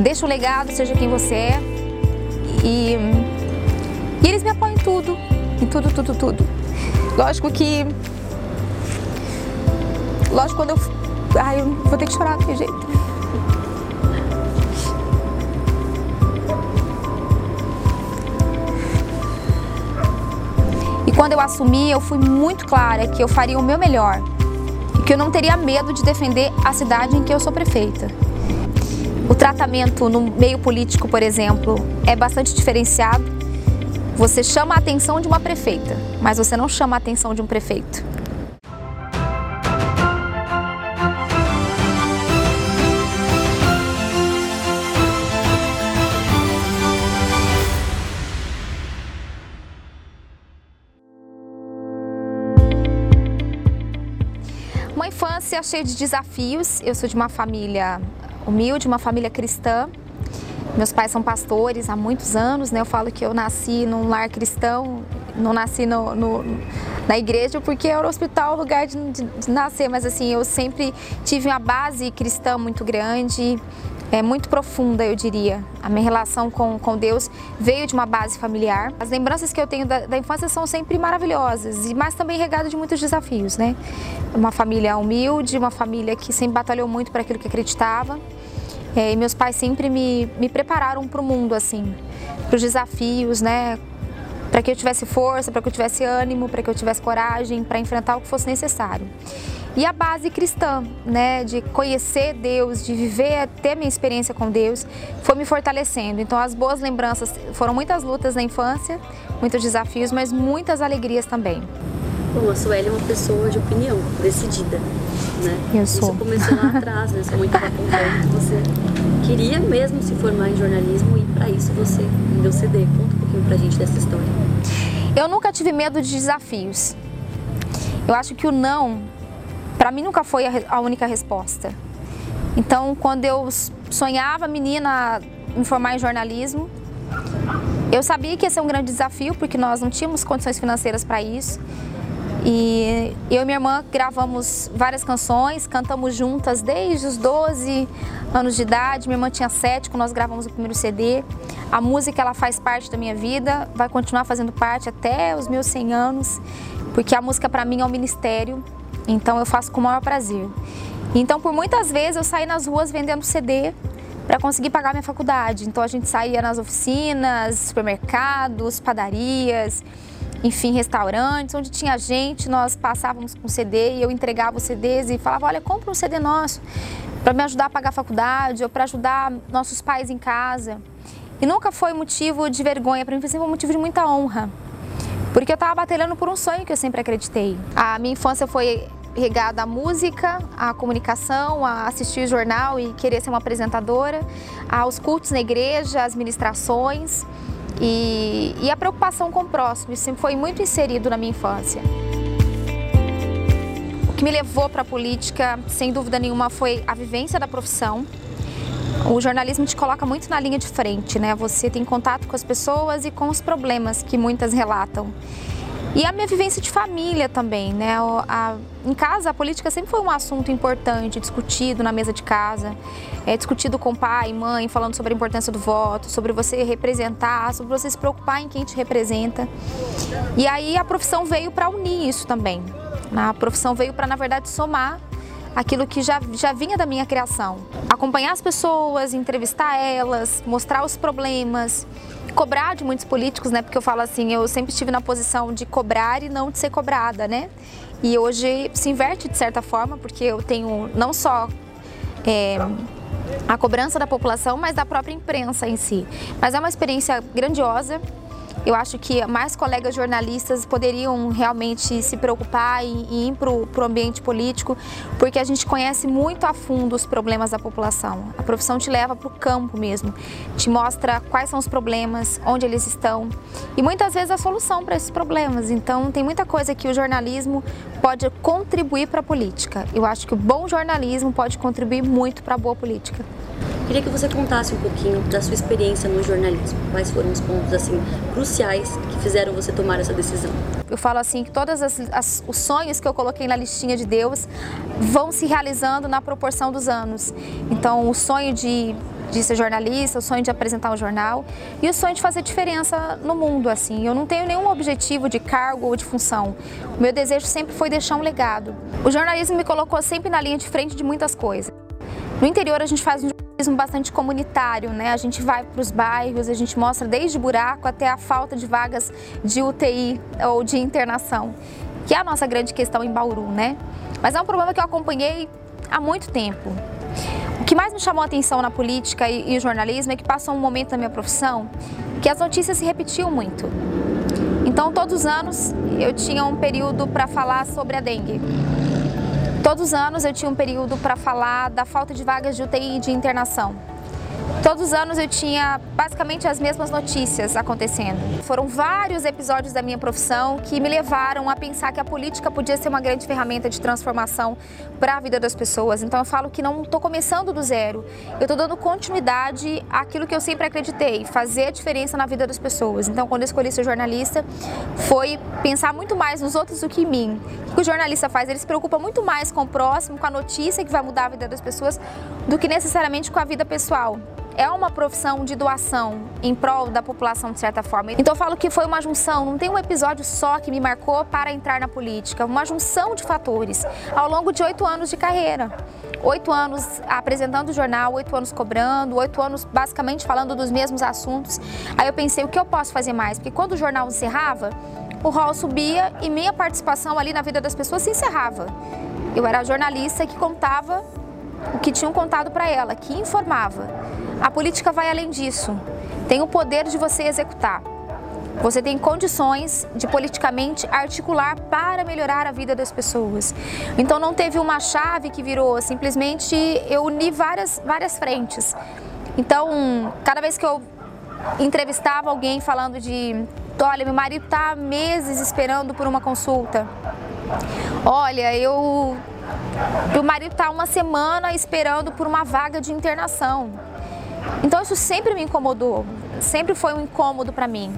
deixa o legado, seja quem você é. E, e eles me apoiam em tudo, em tudo, tudo, tudo. Lógico que. Lógico quando eu. Ai, eu vou ter que chorar daquele jeito. E quando eu assumi, eu fui muito clara que eu faria o meu melhor e que eu não teria medo de defender a cidade em que eu sou prefeita. O tratamento no meio político, por exemplo, é bastante diferenciado. Você chama a atenção de uma prefeita, mas você não chama a atenção de um prefeito. Uma infância cheia de desafios. Eu sou de uma família humilde, uma família cristã. Meus pais são pastores há muitos anos, né? Eu falo que eu nasci num lar cristão, não nasci no, no na igreja porque era o hospital o lugar de, de, de, nascer, mas assim, eu sempre tive uma base cristã muito grande, é, muito profunda, eu diria. A minha relação com, com Deus veio de uma base familiar. As lembranças que eu tenho da, da infância são sempre maravilhosas, mas também regadas de muitos desafios, né? Uma família humilde, uma família que sempre batalhou muito para aquilo que acreditava. É, e meus pais sempre me, me prepararam para o mundo, assim, para os desafios, né? Para que eu tivesse força, para que eu tivesse ânimo, para que eu tivesse coragem, para enfrentar o que fosse necessário. E a base cristã, né, de conhecer Deus, de viver, ter minha experiência com Deus, foi me fortalecendo. Então, as boas lembranças foram muitas lutas na infância, muitos desafios, mas muitas alegrias também. Bom, a Sueli é uma pessoa de opinião, decidida, né? Eu sou. Isso começou lá atrás, né? Você muito estava contando que você queria mesmo se formar em jornalismo e para isso você deu CD. Conta um pouquinho pra gente dessa história. Eu nunca tive medo de desafios. Eu acho que o não, para mim, nunca foi a única resposta. Então, quando eu sonhava menina em formar em jornalismo, eu sabia que ia ser um grande desafio, porque nós não tínhamos condições financeiras para isso. E eu e minha irmã gravamos várias canções, cantamos juntas desde os 12 anos de idade. Minha irmã tinha 7 quando nós gravamos o primeiro CD. A música ela faz parte da minha vida, vai continuar fazendo parte até os meus 100 anos, porque a música para mim é um ministério, então eu faço com o maior prazer. Então por muitas vezes eu saí nas ruas vendendo CD para conseguir pagar minha faculdade. Então a gente saía nas oficinas, supermercados, padarias, enfim, restaurantes, onde tinha gente, nós passávamos com CD e eu entregava os CDs e falava, olha, compra um CD nosso para me ajudar a pagar a faculdade ou para ajudar nossos pais em casa. E nunca foi motivo de vergonha, para mim foi sempre um motivo de muita honra. Porque eu estava batalhando por um sonho que eu sempre acreditei. A minha infância foi regada à música, à comunicação, a assistir jornal e querer ser uma apresentadora, aos cultos na igreja, às ministrações. E, e a preocupação com o próximo, isso foi muito inserido na minha infância. O que me levou para a política, sem dúvida nenhuma, foi a vivência da profissão. O jornalismo te coloca muito na linha de frente, né? Você tem contato com as pessoas e com os problemas que muitas relatam. E a minha vivência de família também, né? A, em casa, a política sempre foi um assunto importante, discutido na mesa de casa, é, discutido com pai, mãe, falando sobre a importância do voto, sobre você representar, sobre você se preocupar em quem te representa. E aí a profissão veio para unir isso também. A profissão veio para, na verdade, somar aquilo que já, já vinha da minha criação. Acompanhar as pessoas, entrevistar elas, mostrar os problemas, cobrar de muitos políticos, né? Porque eu falo assim, eu sempre estive na posição de cobrar e não de ser cobrada, né? E hoje se inverte de certa forma, porque eu tenho não só é, a cobrança da população, mas da própria imprensa em si. Mas é uma experiência grandiosa. Eu acho que mais colegas jornalistas poderiam realmente se preocupar e, ir para o ambiente político, porque a gente conhece muito a fundo os problemas da população. A profissão te leva para o campo mesmo, te mostra quais são os problemas, onde eles estão e muitas vezes a solução para esses problemas. Então, tem muita coisa que o jornalismo pode contribuir para a política. Eu acho que o bom jornalismo pode contribuir muito para a boa política. Queria que você contasse um pouquinho da sua experiência no jornalismo. Quais foram os pontos assim cruciais que fizeram você tomar essa decisão? Eu falo assim que todos os sonhos que eu coloquei na listinha de Deus vão se realizando na proporção dos anos. Então, o sonho de de ser jornalista, o sonho de apresentar um jornal e o sonho de fazer diferença no mundo, assim. Eu não tenho nenhum objetivo de cargo ou de função. O meu desejo sempre foi deixar um legado. O jornalismo me colocou sempre na linha de frente de muitas coisas. No interior a gente faz um jornalismo bastante comunitário, né? A gente vai para os bairros, a gente mostra desde buraco até a falta de vagas de UTI ou de internação, que é a nossa grande questão em Bauru, né? Mas é um problema que eu acompanhei há muito tempo. O que mais me chamou a atenção na política e, e jornalismo é que passou um momento na minha profissão que as notícias se repetiam muito. Então, todos os anos eu tinha um período para falar sobre a dengue. Todos os anos eu tinha um período para falar da falta de vagas de UTI e de internação. Todos os anos eu tinha basicamente as mesmas notícias acontecendo. Foram vários episódios da minha profissão que me levaram a pensar que a política podia ser uma grande ferramenta de transformação para a vida das pessoas. Então eu falo que não estou começando do zero, eu estou dando continuidade àquilo que eu sempre acreditei, fazer a diferença na vida das pessoas. Então quando eu escolhi ser jornalista, foi pensar muito mais nos outros do que em mim. O que o jornalista faz? Ele se preocupa muito mais com o próximo, com a notícia que vai mudar a vida das pessoas, do que necessariamente com a vida pessoal é uma profissão de doação em prol da população, de certa forma. Então eu falo que foi uma junção, não tem um episódio só que me marcou para entrar na política, uma junção de fatores ao longo de oito anos de carreira. Oito anos apresentando o jornal, oito anos cobrando, oito anos basicamente falando dos mesmos assuntos. Aí eu pensei, o que eu posso fazer mais? Porque quando o jornal encerrava, o rol subia e minha participação ali na vida das pessoas se encerrava. Eu era jornalista que contava o que tinham contado para ela, que informava. A política vai além disso. Tem o poder de você executar. Você tem condições de politicamente articular para melhorar a vida das pessoas. Então não teve uma chave que virou, simplesmente eu uni várias, várias frentes. Então, cada vez que eu entrevistava alguém falando de, olha, meu marido está meses esperando por uma consulta. Olha, eu o marido está uma semana esperando por uma vaga de internação. Então isso sempre me incomodou, sempre foi um incômodo para mim.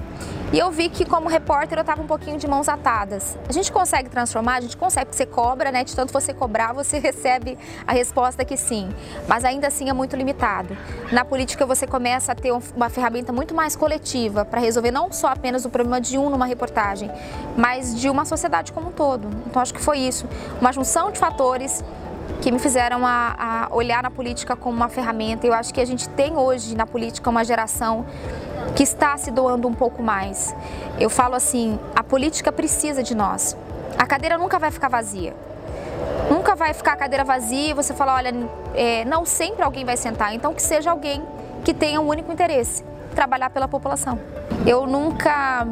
E eu vi que como repórter eu estava um pouquinho de mãos atadas. A gente consegue transformar, a gente consegue, porque você cobra, né? De tanto você cobrar, você recebe a resposta que sim. Mas ainda assim é muito limitado. Na política você começa a ter uma ferramenta muito mais coletiva para resolver não só apenas o problema de um numa reportagem, mas de uma sociedade como um todo. Então acho que foi isso, uma junção de fatores que me fizeram a, a olhar na política como uma ferramenta. Eu acho que a gente tem hoje na política uma geração que está se doando um pouco mais. Eu falo assim, a política precisa de nós. A cadeira nunca vai ficar vazia. Nunca vai ficar a cadeira vazia e você fala, olha, é, não sempre alguém vai sentar. Então que seja alguém que tenha um único interesse, trabalhar pela população. Eu nunca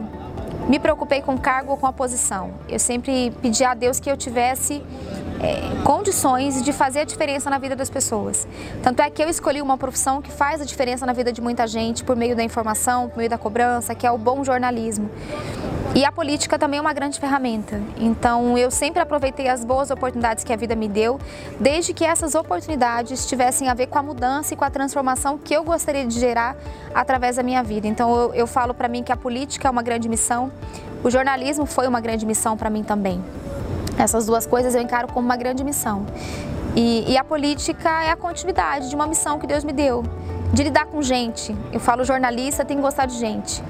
me preocupei com cargo ou com a posição. Eu sempre pedi a Deus que eu tivesse é, condições de fazer a diferença na vida das pessoas. Tanto é que eu escolhi uma profissão que faz a diferença na vida de muita gente por meio da informação, por meio da cobrança, que é o bom jornalismo. E a política também é uma grande ferramenta. Então eu sempre aproveitei as boas oportunidades que a vida me deu, desde que essas oportunidades tivessem a ver com a mudança e com a transformação que eu gostaria de gerar através da minha vida. Então eu, eu falo para mim que a política é uma grande missão, o jornalismo foi uma grande missão para mim também. Essas duas coisas eu encaro como uma grande missão. E, e, a política é a continuidade de uma missão que Deus me deu, de lidar com gente. Eu falo jornalista tem que gostar de gente.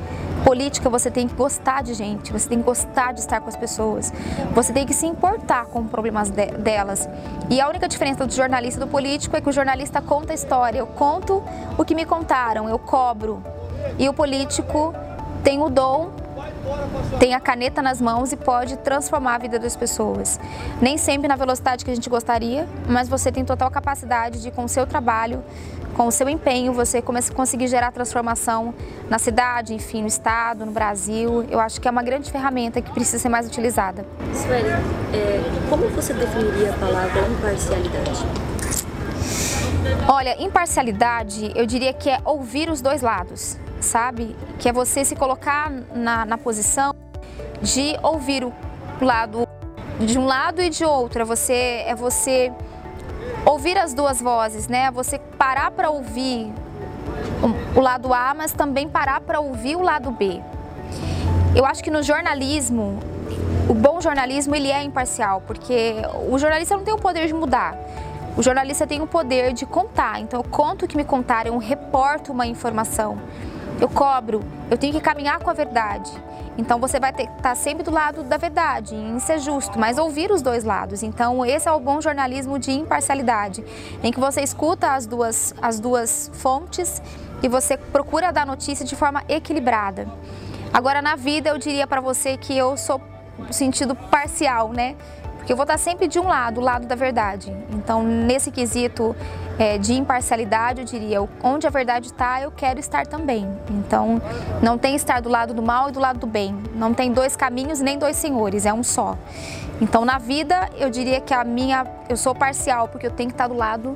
Política você tem que gostar de gente, você tem que gostar de estar com as pessoas, você tem que se importar com os problemas de, delas. E a única diferença do jornalista e do político é que o jornalista conta a história, eu conto o que me contaram, eu cobro. E o político tem o dom tem a caneta nas mãos e pode transformar a vida das pessoas. Nem sempre na velocidade que a gente gostaria, mas você tem total capacidade de, com o seu trabalho, com o seu empenho, você conseguir gerar transformação na cidade, enfim, no estado, no Brasil. Eu acho que é uma grande ferramenta que precisa ser mais utilizada. Sueli, é, como você definiria a palavra imparcialidade? Olha, imparcialidade, eu diria que é ouvir os dois lados sabe? Que é você se colocar na, na posição de ouvir o lado de um lado e de outro. É você, é você ouvir as duas vozes, né? É você parar para ouvir o lado A, mas também parar para ouvir o lado B. Eu acho que no jornalismo, o bom jornalismo ele é imparcial, porque o jornalista não tem o poder de mudar. O jornalista tem o poder de contar, então eu conto o que me contaram, eu reporto uma informação. Eu cobro, eu tenho que caminhar com a verdade. Então você vai estar tá sempre do lado da verdade, em ser justo, mas ouvir os dois lados. Então esse é o bom jornalismo de imparcialidade, em que você escuta as duas, as duas fontes e você procura dar notícia de forma equilibrada. Agora na vida eu diria para você que eu sou no sentido parcial, né? Porque eu vou estar sempre de um lado, o lado da verdade. Então, nesse quesito é, de imparcialidade, eu diria, onde a verdade está, eu quero estar também. Então, não tem estar do lado do mal e do lado do bem. Não tem dois caminhos nem dois senhores, é um só. Então, na vida, eu diria que a minha, eu sou parcial, porque eu tenho que estar do lado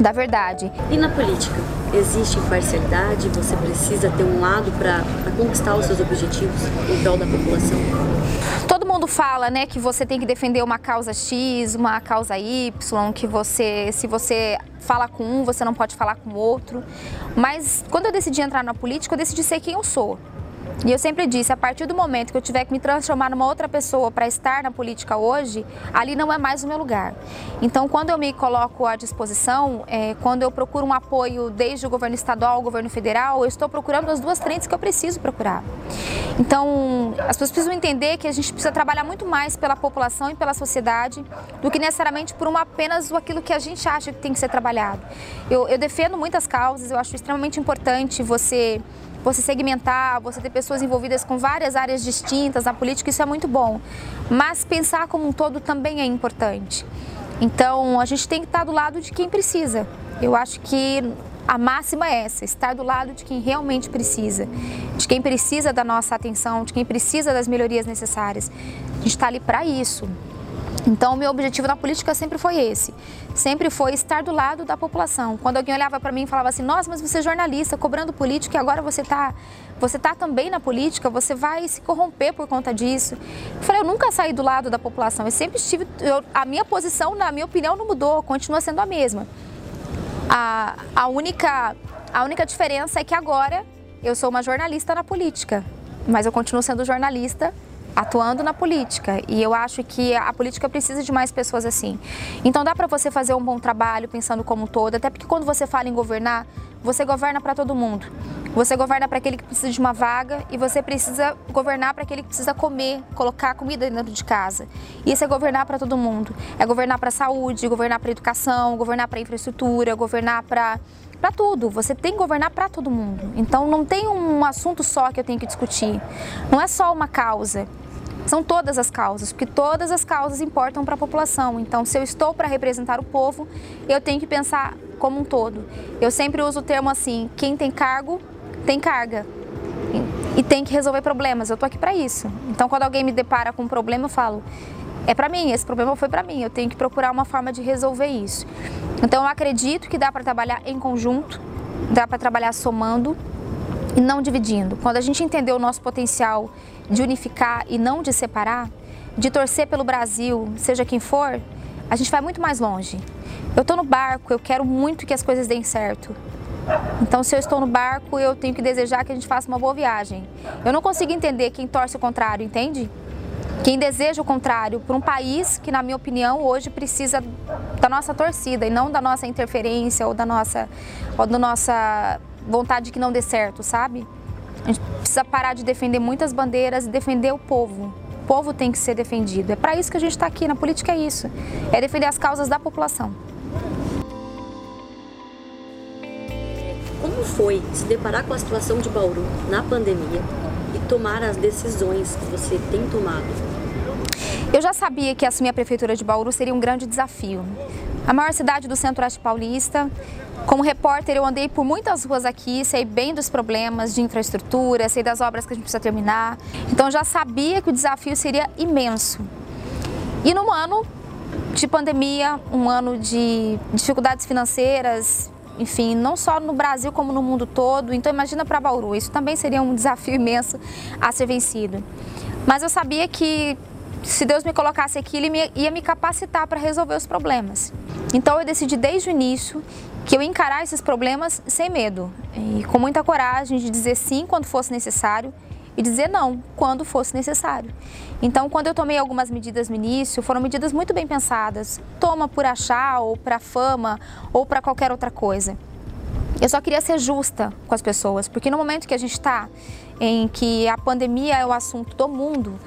da verdade. E na política? Existe imparcialidade? Você precisa ter um lado para conquistar os seus objetivos em prol da população? Todo mundo fala, né, que você tem que defender uma causa X, uma causa Y, que você, se você fala com um, você não pode falar com outro. Mas quando eu decidi entrar na política, eu decidi ser quem eu sou. E eu sempre disse, a partir do momento que eu tiver que me transformar numa outra pessoa para estar na política hoje, ali não é mais o meu lugar. Então, quando eu me coloco à disposição, é, quando eu procuro um apoio desde o governo estadual ao governo federal, eu estou procurando as duas frentes que eu preciso procurar. Então, as pessoas precisam entender que a gente precisa trabalhar muito mais pela população e pela sociedade do que necessariamente por uma apenas aquilo que a gente acha que tem que ser trabalhado. Eu, eu defendo muitas causas, eu acho extremamente importante você você segmentar, você ter pessoas envolvidas com várias áreas distintas na política, isso é muito bom. Mas pensar como um todo também é importante. Então, a gente tem que estar do lado de quem precisa. Eu acho que a máxima é essa, estar do lado de quem realmente precisa, de quem precisa da nossa atenção, de quem precisa das melhorias necessárias. A gente está ali para isso. Então, o meu objetivo na política sempre foi esse. Sempre foi estar do lado da população. Quando alguém olhava para mim e falava assim: Nossa, mas você é jornalista, cobrando político e agora você está você tá também na política, você vai se corromper por conta disso. Eu falei: Eu nunca saí do lado da população. Eu sempre estive. Eu, a minha posição, na minha opinião, não mudou, continua sendo a mesma. A, a, única, a única diferença é que agora eu sou uma jornalista na política, mas eu continuo sendo jornalista atuando na política e eu acho que a política precisa de mais pessoas assim. Então dá para você fazer um bom trabalho pensando como um todo, até porque quando você fala em governar, você governa para todo mundo. Você governa para aquele que precisa de uma vaga e você precisa governar para aquele que precisa comer, colocar comida dentro de casa. Isso é governar para todo mundo. É governar para a saúde, governar para a educação, governar para a infraestrutura, governar para para tudo. Você tem que governar para todo mundo. Então não tem um assunto só que eu tenho que discutir. Não é só uma causa. São todas as causas, porque todas as causas importam para a população. Então, se eu estou para representar o povo, eu tenho que pensar como um todo. Eu sempre uso o termo assim: quem tem cargo, tem carga. E tem que resolver problemas. Eu estou aqui para isso. Então, quando alguém me depara com um problema, eu falo: é para mim, esse problema foi para mim. Eu tenho que procurar uma forma de resolver isso. Então, eu acredito que dá para trabalhar em conjunto, dá para trabalhar somando e não dividindo. Quando a gente entender o nosso potencial de unificar e não de separar, de torcer pelo Brasil, seja quem for, a gente vai muito mais longe. Eu estou no barco, eu quero muito que as coisas deem certo. Então, se eu estou no barco, eu tenho que desejar que a gente faça uma boa viagem. Eu não consigo entender quem torce o contrário, entende? Quem deseja o contrário para um país que, na minha opinião, hoje precisa da nossa torcida e não da nossa interferência ou da nossa, ou da nossa vontade de que não dê certo, sabe? A gente precisa parar de defender muitas bandeiras e defender o povo. O povo tem que ser defendido. É para isso que a gente está aqui. Na política é isso. É defender as causas da população. Como foi se deparar com a situação de Bauru na pandemia e tomar as decisões que você tem tomado? Eu já sabia que assumir a prefeitura de Bauru seria um grande desafio. A maior cidade do centro-oeste paulista, como repórter, eu andei por muitas ruas aqui, sei bem dos problemas de infraestrutura, sei das obras que a gente precisa terminar. Então já sabia que o desafio seria imenso. E num ano de pandemia, um ano de dificuldades financeiras, enfim, não só no Brasil como no mundo todo. Então imagina para Bauru, isso também seria um desafio imenso a ser vencido. Mas eu sabia que se Deus me colocasse aqui, Ele ia me capacitar para resolver os problemas. Então eu decidi desde o início que eu encarar esses problemas sem medo e com muita coragem de dizer sim quando fosse necessário e dizer não quando fosse necessário. Então, quando eu tomei algumas medidas no início, foram medidas muito bem pensadas. Toma por achar, ou para fama, ou para qualquer outra coisa. Eu só queria ser justa com as pessoas, porque no momento que a gente está em que a pandemia é o assunto do mundo,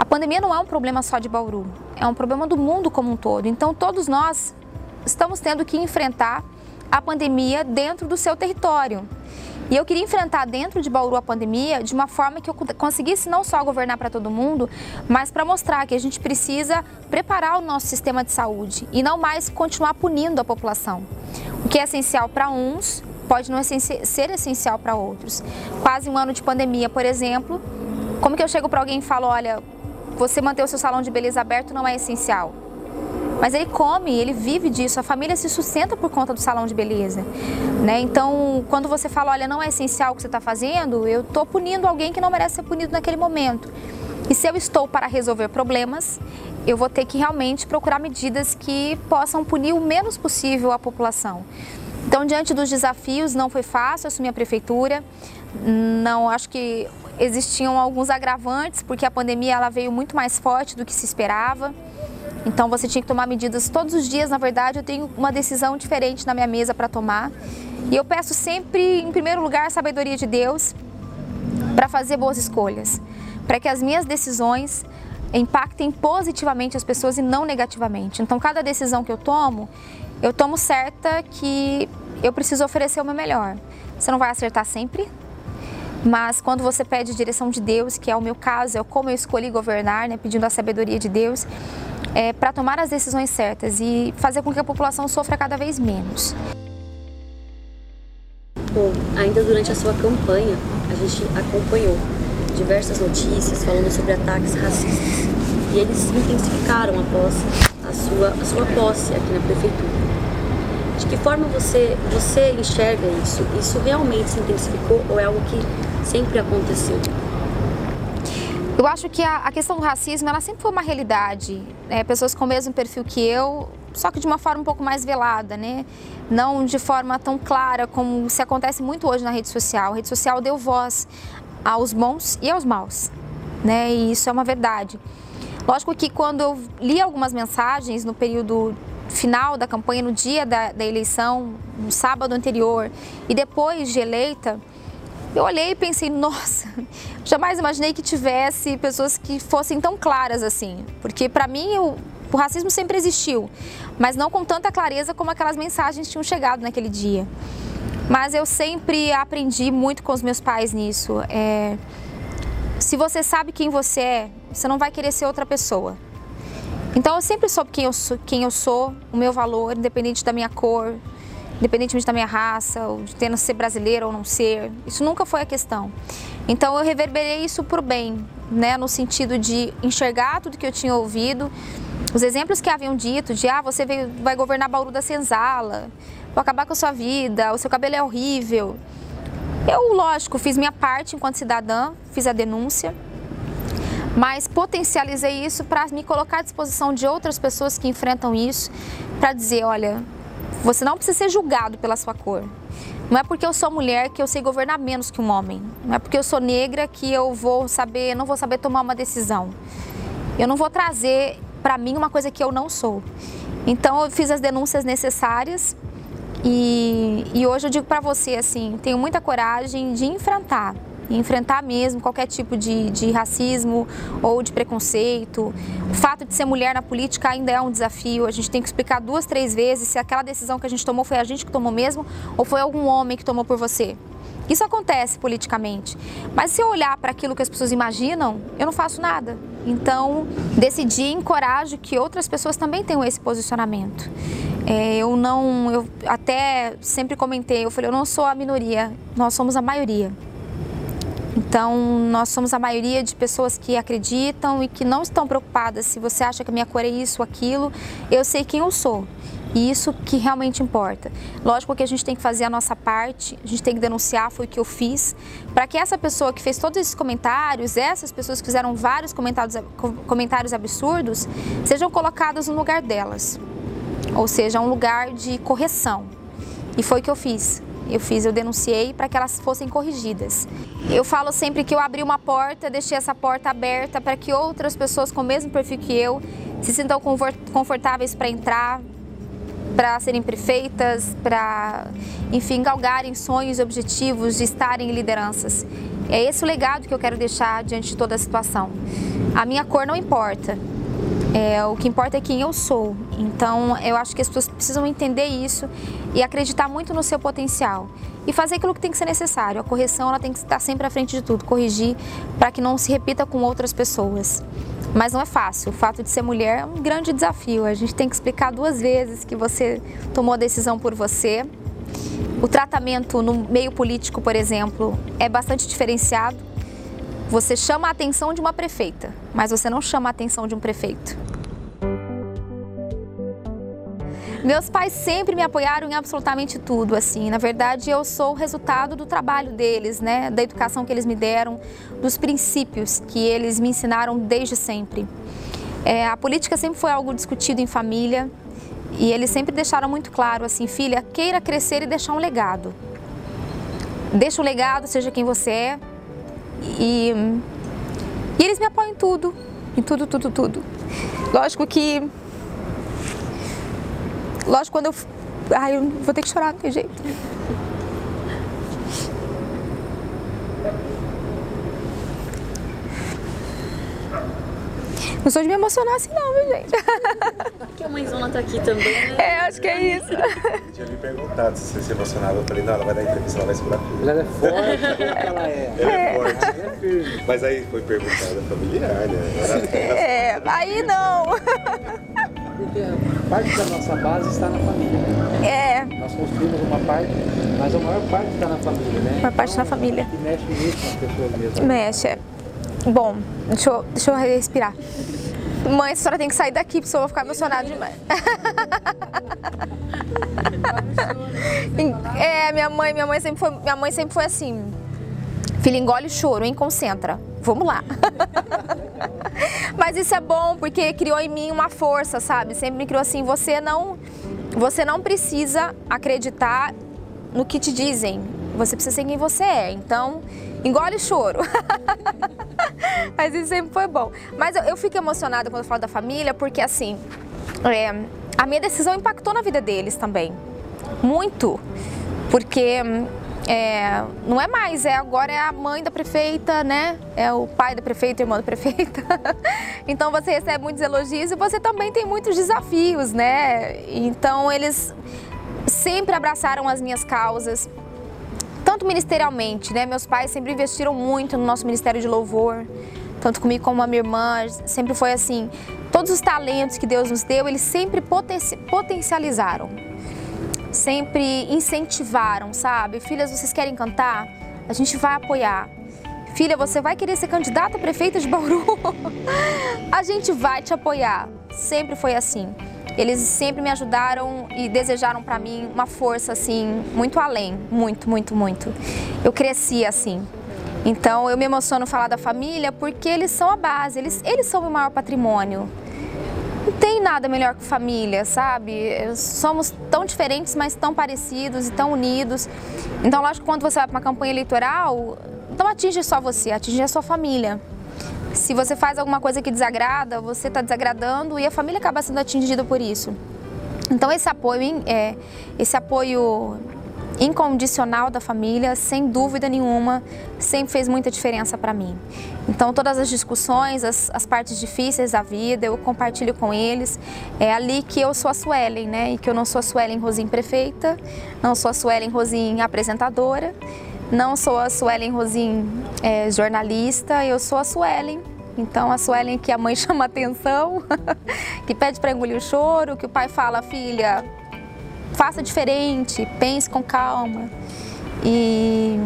a pandemia não é um problema só de Bauru, é um problema do mundo como um todo. Então, todos nós estamos tendo que enfrentar a pandemia dentro do seu território. E eu queria enfrentar dentro de Bauru a pandemia de uma forma que eu conseguisse não só governar para todo mundo, mas para mostrar que a gente precisa preparar o nosso sistema de saúde e não mais continuar punindo a população. O que é essencial para uns pode não ser essencial para outros. Quase um ano de pandemia, por exemplo, como que eu chego para alguém e falo, olha, você manter o seu salão de beleza aberto não é essencial. Mas ele come, ele vive disso, a família se sustenta por conta do salão de beleza. Né? Então, quando você fala, olha, não é essencial o que você está fazendo, eu estou punindo alguém que não merece ser punido naquele momento. E se eu estou para resolver problemas, eu vou ter que realmente procurar medidas que possam punir o menos possível a população. Então, diante dos desafios, não foi fácil assumir a prefeitura. Não, acho que existiam alguns agravantes, porque a pandemia ela veio muito mais forte do que se esperava. Então você tinha que tomar medidas todos os dias. Na verdade, eu tenho uma decisão diferente na minha mesa para tomar. E eu peço sempre, em primeiro lugar, a sabedoria de Deus para fazer boas escolhas, para que as minhas decisões impactem positivamente as pessoas e não negativamente. Então, cada decisão que eu tomo, eu tomo certa que eu preciso oferecer o meu melhor. Você não vai acertar sempre, mas quando você pede direção de Deus, que é o meu caso, é como eu escolhi governar, né, pedindo a sabedoria de Deus, é, para tomar as decisões certas e fazer com que a população sofra cada vez menos. Bom, ainda durante a sua campanha, a gente acompanhou diversas notícias falando sobre ataques racistas e eles se intensificaram após a sua, a sua posse aqui na prefeitura. De que forma você, você enxerga isso? Isso realmente se intensificou ou é algo que sempre aconteceu? Eu acho que a, a questão do racismo, ela sempre foi uma realidade. Né? Pessoas com o mesmo perfil que eu, só que de uma forma um pouco mais velada, né? Não de forma tão clara como se acontece muito hoje na rede social. A rede social deu voz aos bons e aos maus, né? E isso é uma verdade. Lógico que quando eu li algumas mensagens no período final da campanha, no dia da, da eleição, no sábado anterior, e depois de eleita, eu olhei e pensei, nossa, jamais imaginei que tivesse pessoas que fossem tão claras assim. Porque para mim o, o racismo sempre existiu, mas não com tanta clareza como aquelas mensagens tinham chegado naquele dia. Mas eu sempre aprendi muito com os meus pais nisso. É, se você sabe quem você é, você não vai querer ser outra pessoa. Então eu sempre soube quem eu sou, quem eu sou o meu valor, independente da minha cor, independentemente da minha raça, ou de ter ser brasileira ou não ser. Isso nunca foi a questão. Então eu reverberei isso para o bem, né, no sentido de enxergar tudo que eu tinha ouvido, os exemplos que haviam dito de ah, você veio, vai governar Bauru da Senzala, vou acabar com a sua vida, o seu cabelo é horrível. Eu, lógico, fiz minha parte enquanto cidadã, fiz a denúncia, mas potencializei isso para me colocar à disposição de outras pessoas que enfrentam isso, para dizer, olha, você não precisa ser julgado pela sua cor. Não é porque eu sou mulher que eu sei governar menos que um homem. Não é porque eu sou negra que eu vou saber, não vou saber tomar uma decisão. Eu não vou trazer para mim uma coisa que eu não sou. Então eu fiz as denúncias necessárias e, e hoje eu digo para você assim, tenho muita coragem de enfrentar enfrentar mesmo qualquer tipo de, de racismo ou de preconceito. O fato de ser mulher na política ainda é um desafio. A gente tem que explicar duas, três vezes se aquela decisão que a gente tomou foi a gente que tomou mesmo ou foi algum homem que tomou por você. Isso acontece politicamente. Mas se eu olhar para aquilo que as pessoas imaginam, eu não faço nada. Então, decidi e encorajo que outras pessoas também tenham esse posicionamento. É, eu não, eu até sempre comentei, eu falei, eu não sou a minoria, nós somos a maioria. Então, nós somos a maioria de pessoas que acreditam e que não estão preocupadas se você acha que a minha cor é isso aquilo. Eu sei quem eu sou. E isso que realmente importa. Lógico que a gente tem que fazer a nossa parte, a gente tem que denunciar, foi o que eu fiz, para que essa pessoa que fez todos esses comentários, essas pessoas que fizeram vários comentários, comentários absurdos, sejam colocadas no lugar delas. Ou seja, um lugar de correção. E foi o que eu fiz. Eu fiz, eu denunciei para que elas fossem corrigidas. Eu falo sempre que eu abri uma porta, deixei essa porta aberta para que outras pessoas com o mesmo perfil que eu se sintam confortáveis para entrar, para serem prefeitas, para, enfim, galgarem sonhos e objetivos de estarem em lideranças. É esse o legado que eu quero deixar diante de toda a situação. A minha cor não importa, é, o que importa é quem eu sou. Então, eu acho que as pessoas precisam entender isso e acreditar muito no seu potencial. E fazer aquilo que tem que ser necessário. A correção ela tem que estar sempre à frente de tudo, corrigir para que não se repita com outras pessoas. Mas não é fácil. O fato de ser mulher é um grande desafio. A gente tem que explicar duas vezes que você tomou a decisão por você. O tratamento no meio político, por exemplo, é bastante diferenciado. Você chama a atenção de uma prefeita, mas você não chama a atenção de um prefeito. Meus pais sempre me apoiaram em absolutamente tudo, assim. Na verdade, eu sou o resultado do trabalho deles, né? Da educação que eles me deram, dos princípios que eles me ensinaram desde sempre. É, a política sempre foi algo discutido em família e eles sempre deixaram muito claro, assim, filha, queira crescer e deixar um legado. Deixa um legado, seja quem você é, e, e eles me apoiam em tudo, em tudo, tudo, tudo. Lógico que. Lógico, quando eu. Ai, eu vou ter que chorar, não tem jeito. Não sou de me emocionar assim não, viu, gente? Que a mãezona tá aqui também, né? É, acho que é isso. Eu tinha me perguntado se você se emocionava. Eu falei, não, ela vai dar entrevista, ela vai segurar tudo. Ela é forte, como que ela é? Ela é forte. Ela é firme. Mas aí foi perguntada familiar, né? É, aí não. Porque parte da nossa base está na família. né? É, Nós construímos uma parte, mas a maior parte está na família, né? Uma parte na família. Que mexe muito com as pessoas mesmo. mexe. é. Bom, deixa eu, deixa eu respirar. Mãe, a senhora tem que sair daqui, porque eu vou ficar emocionada demais. é, minha mãe, minha mãe sempre foi, minha mãe sempre foi assim. Filha, engole o choro, hein? Concentra. Vamos lá. Mas isso é bom porque criou em mim uma força, sabe? Sempre me criou assim, você não você não precisa acreditar no que te dizem. Você precisa ser quem você é. Então, engole choro. Mas isso sempre foi bom. Mas eu, eu fico emocionada quando eu falo da família, porque assim, é, a minha decisão impactou na vida deles também. Muito. Porque é, não é mais, é agora é a mãe da prefeita, né? É o pai da prefeita, irmão da prefeita. então você recebe muitos elogios e você também tem muitos desafios, né? Então eles sempre abraçaram as minhas causas, tanto ministerialmente, né? Meus pais sempre investiram muito no nosso ministério de louvor, tanto comigo como a minha irmã, sempre foi assim. Todos os talentos que Deus nos deu, eles sempre potenci- potencializaram, sempre incentivaram, sabe? Filhas, vocês querem cantar? A gente vai apoiar. Filha, você vai querer ser candidata a prefeita de Bauru? a gente vai te apoiar. Sempre foi assim. Eles sempre me ajudaram e desejaram para mim uma força assim, muito além, muito, muito, muito. Eu cresci assim. Então eu me emociono falar da família porque eles são a base, eles, eles são o meu maior patrimônio. Não tem nada melhor que família, sabe? Somos tão diferentes, mas tão parecidos e tão unidos. Então, lógico, quando você vai para uma campanha eleitoral, não atinge só você, atinge a sua família. Se você faz alguma coisa que desagrada, você está desagradando e a família acaba sendo atingida por isso. Então, esse apoio, é, esse apoio incondicional da família, sem dúvida nenhuma, sempre fez muita diferença para mim. Então, todas as discussões, as, as, partes difíceis da vida, eu compartilho com eles. É ali que eu sou a Suelen, né? E que eu não sou a Suelen Rosim prefeita, não sou a Suelen Rosim apresentadora, não sou a Suelen Rosim é, jornalista, eu sou a Suelen. Então, a Suelen que a mãe chama atenção, que pede para engolir o choro, que o pai fala, filha, faça diferente, pense com calma. E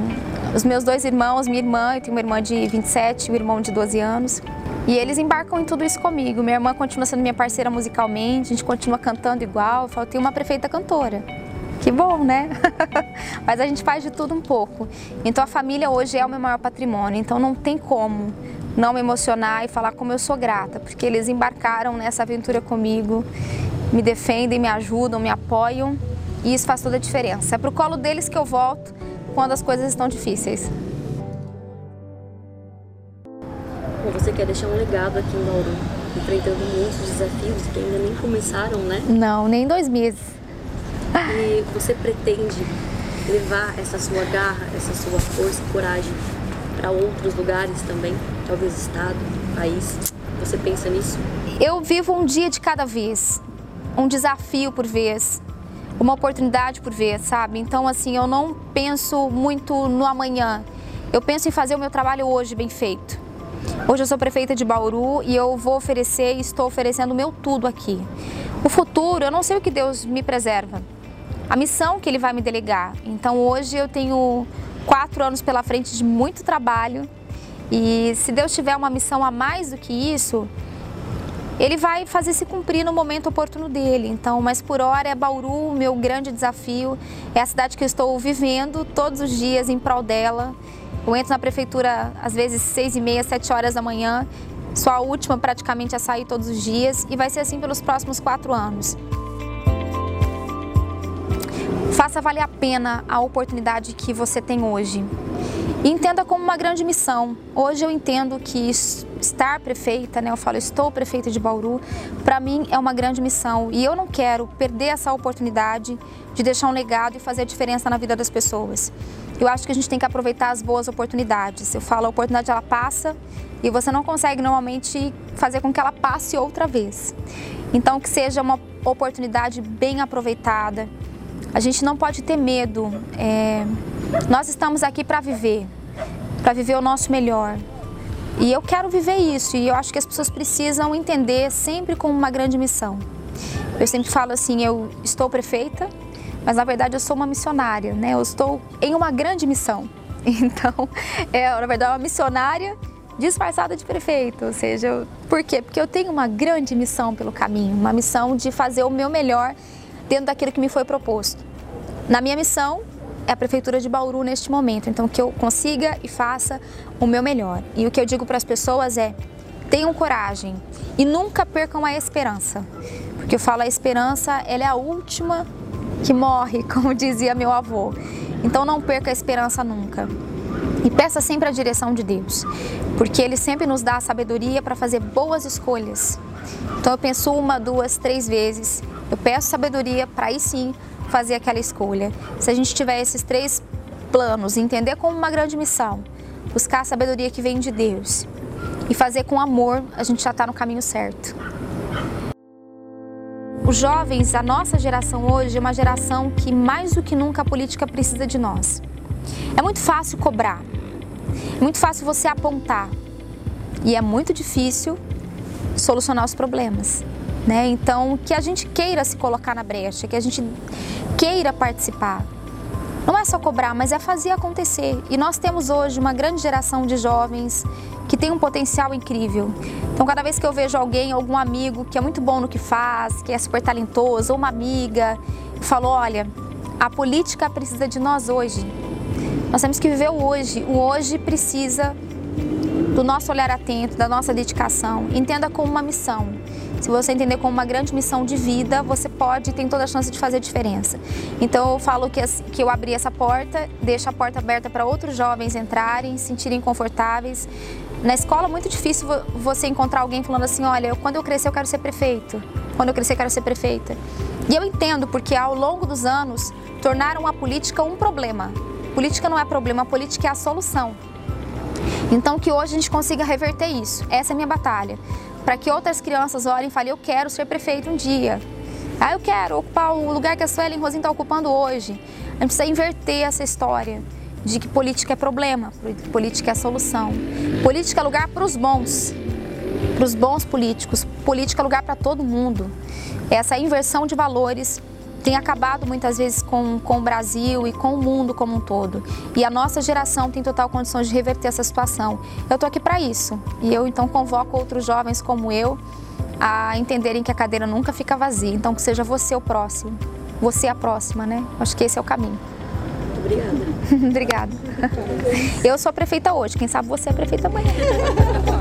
os meus dois irmãos, minha irmã, eu tenho uma irmã de 27 e um irmão de 12 anos. E eles embarcam em tudo isso comigo. Minha irmã continua sendo minha parceira musicalmente, a gente continua cantando igual. Eu tenho uma prefeita cantora. Que bom, né? Mas a gente faz de tudo um pouco. Então a família hoje é o meu maior patrimônio. Então não tem como não me emocionar e falar como eu sou grata, porque eles embarcaram nessa aventura comigo, me defendem, me ajudam, me apoiam E isso faz toda a diferença. É pro colo deles que eu volto quando as coisas estão difíceis. Você quer deixar um legado aqui em Bauru, enfrentando muitos desafios que ainda nem começaram, né? Não, nem dois meses. E você pretende levar essa sua garra, essa sua força e coragem para outros lugares também? Talvez estado, país? Você pensa nisso? Eu vivo um dia de cada vez, um desafio por vez, uma oportunidade por vez, sabe? Então, assim, eu não penso muito no amanhã. Eu penso em fazer o meu trabalho hoje bem feito. Hoje eu sou prefeita de Bauru e eu vou oferecer e estou oferecendo o meu tudo aqui. O futuro, eu não sei o que Deus me preserva. A missão que Ele vai me delegar. Então hoje eu tenho quatro anos pela frente de muito trabalho e se Deus tiver uma missão a mais do que isso, Ele vai fazer se cumprir no momento oportuno dele. Então, mas por hora é Bauru meu grande desafio. É a cidade que eu estou vivendo todos os dias em prol dela. Eu entro na prefeitura às vezes seis e meia, sete horas da manhã. Sou a última praticamente a sair todos os dias e vai ser assim pelos próximos quatro anos. Faça valer a pena a oportunidade que você tem hoje. Entenda como uma grande missão. Hoje eu entendo que estar prefeita, né, eu falo, estou prefeita de Bauru, para mim é uma grande missão e eu não quero perder essa oportunidade de deixar um legado e fazer a diferença na vida das pessoas. Eu acho que a gente tem que aproveitar as boas oportunidades. Eu falo, a oportunidade ela passa e você não consegue normalmente fazer com que ela passe outra vez. Então que seja uma oportunidade bem aproveitada. A gente não pode ter medo. É... Nós estamos aqui para viver, para viver o nosso melhor. E eu quero viver isso e eu acho que as pessoas precisam entender sempre como uma grande missão. Eu sempre falo assim, eu estou prefeita, mas na verdade eu sou uma missionária, né? Eu estou em uma grande missão. Então, é, na verdade, uma missionária disfarçada de prefeito, ou seja, por quê? Porque eu tenho uma grande missão pelo caminho, uma missão de fazer o meu melhor dentro daquilo que me foi proposto. Na minha missão é a prefeitura de Bauru neste momento, então que eu consiga e faça o meu melhor. E o que eu digo para as pessoas é: tenham coragem e nunca percam a esperança. Porque eu falo a esperança, ela é a última que morre, como dizia meu avô. Então não perca a esperança nunca. E peça sempre a direção de Deus, porque Ele sempre nos dá a sabedoria para fazer boas escolhas. Então eu penso uma, duas, três vezes, eu peço sabedoria para aí sim fazer aquela escolha. Se a gente tiver esses três planos, entender como uma grande missão, buscar a sabedoria que vem de Deus e fazer com amor, a gente já está no caminho certo. Os jovens, a nossa geração hoje, é uma geração que mais do que nunca a política precisa de nós. É muito fácil cobrar, é muito fácil você apontar e é muito difícil solucionar os problemas. Né? Então, que a gente queira se colocar na brecha, que a gente queira participar. Não é só cobrar, mas é fazer acontecer. E nós temos hoje uma grande geração de jovens que tem um potencial incrível. Então, cada vez que eu vejo alguém, algum amigo que é muito bom no que faz, que é super talentoso, ou uma amiga, falou: olha, a política precisa de nós hoje. Nós temos que viver o hoje. O hoje precisa do nosso olhar atento, da nossa dedicação. Entenda como uma missão. Se você entender como uma grande missão de vida, você pode, tem toda a chance de fazer diferença. Então eu falo que, que eu abri essa porta, deixo a porta aberta para outros jovens entrarem, se sentirem confortáveis. Na escola é muito difícil você encontrar alguém falando assim, olha, quando eu crescer eu quero ser prefeito, quando eu crescer eu quero ser prefeita. E eu entendo porque ao longo dos anos tornaram a política um problema. Política não é problema, a política é a solução. Então que hoje a gente consiga reverter isso. Essa é a minha batalha para que outras crianças olhem e falem: Eu quero ser prefeito um dia. Ah, eu quero ocupar o lugar que a Suelen Rosin está ocupando hoje. A gente precisa inverter essa história de que política é problema, política é solução. Política é lugar para os bons, para os bons políticos. Política é lugar para todo mundo. Essa inversão de valores tem acabado muitas vezes com, com o Brasil e com o mundo como um todo. E a nossa geração tem total condições de reverter essa situação. Eu estou aqui para isso. E eu então convoco outros jovens como eu a entenderem que a cadeira nunca fica vazia. Então que seja você o próximo. Você a próxima, né? Acho que esse é o caminho. Obrigada. Obrigada. Eu sou a prefeita hoje, quem sabe você é a prefeita amanhã.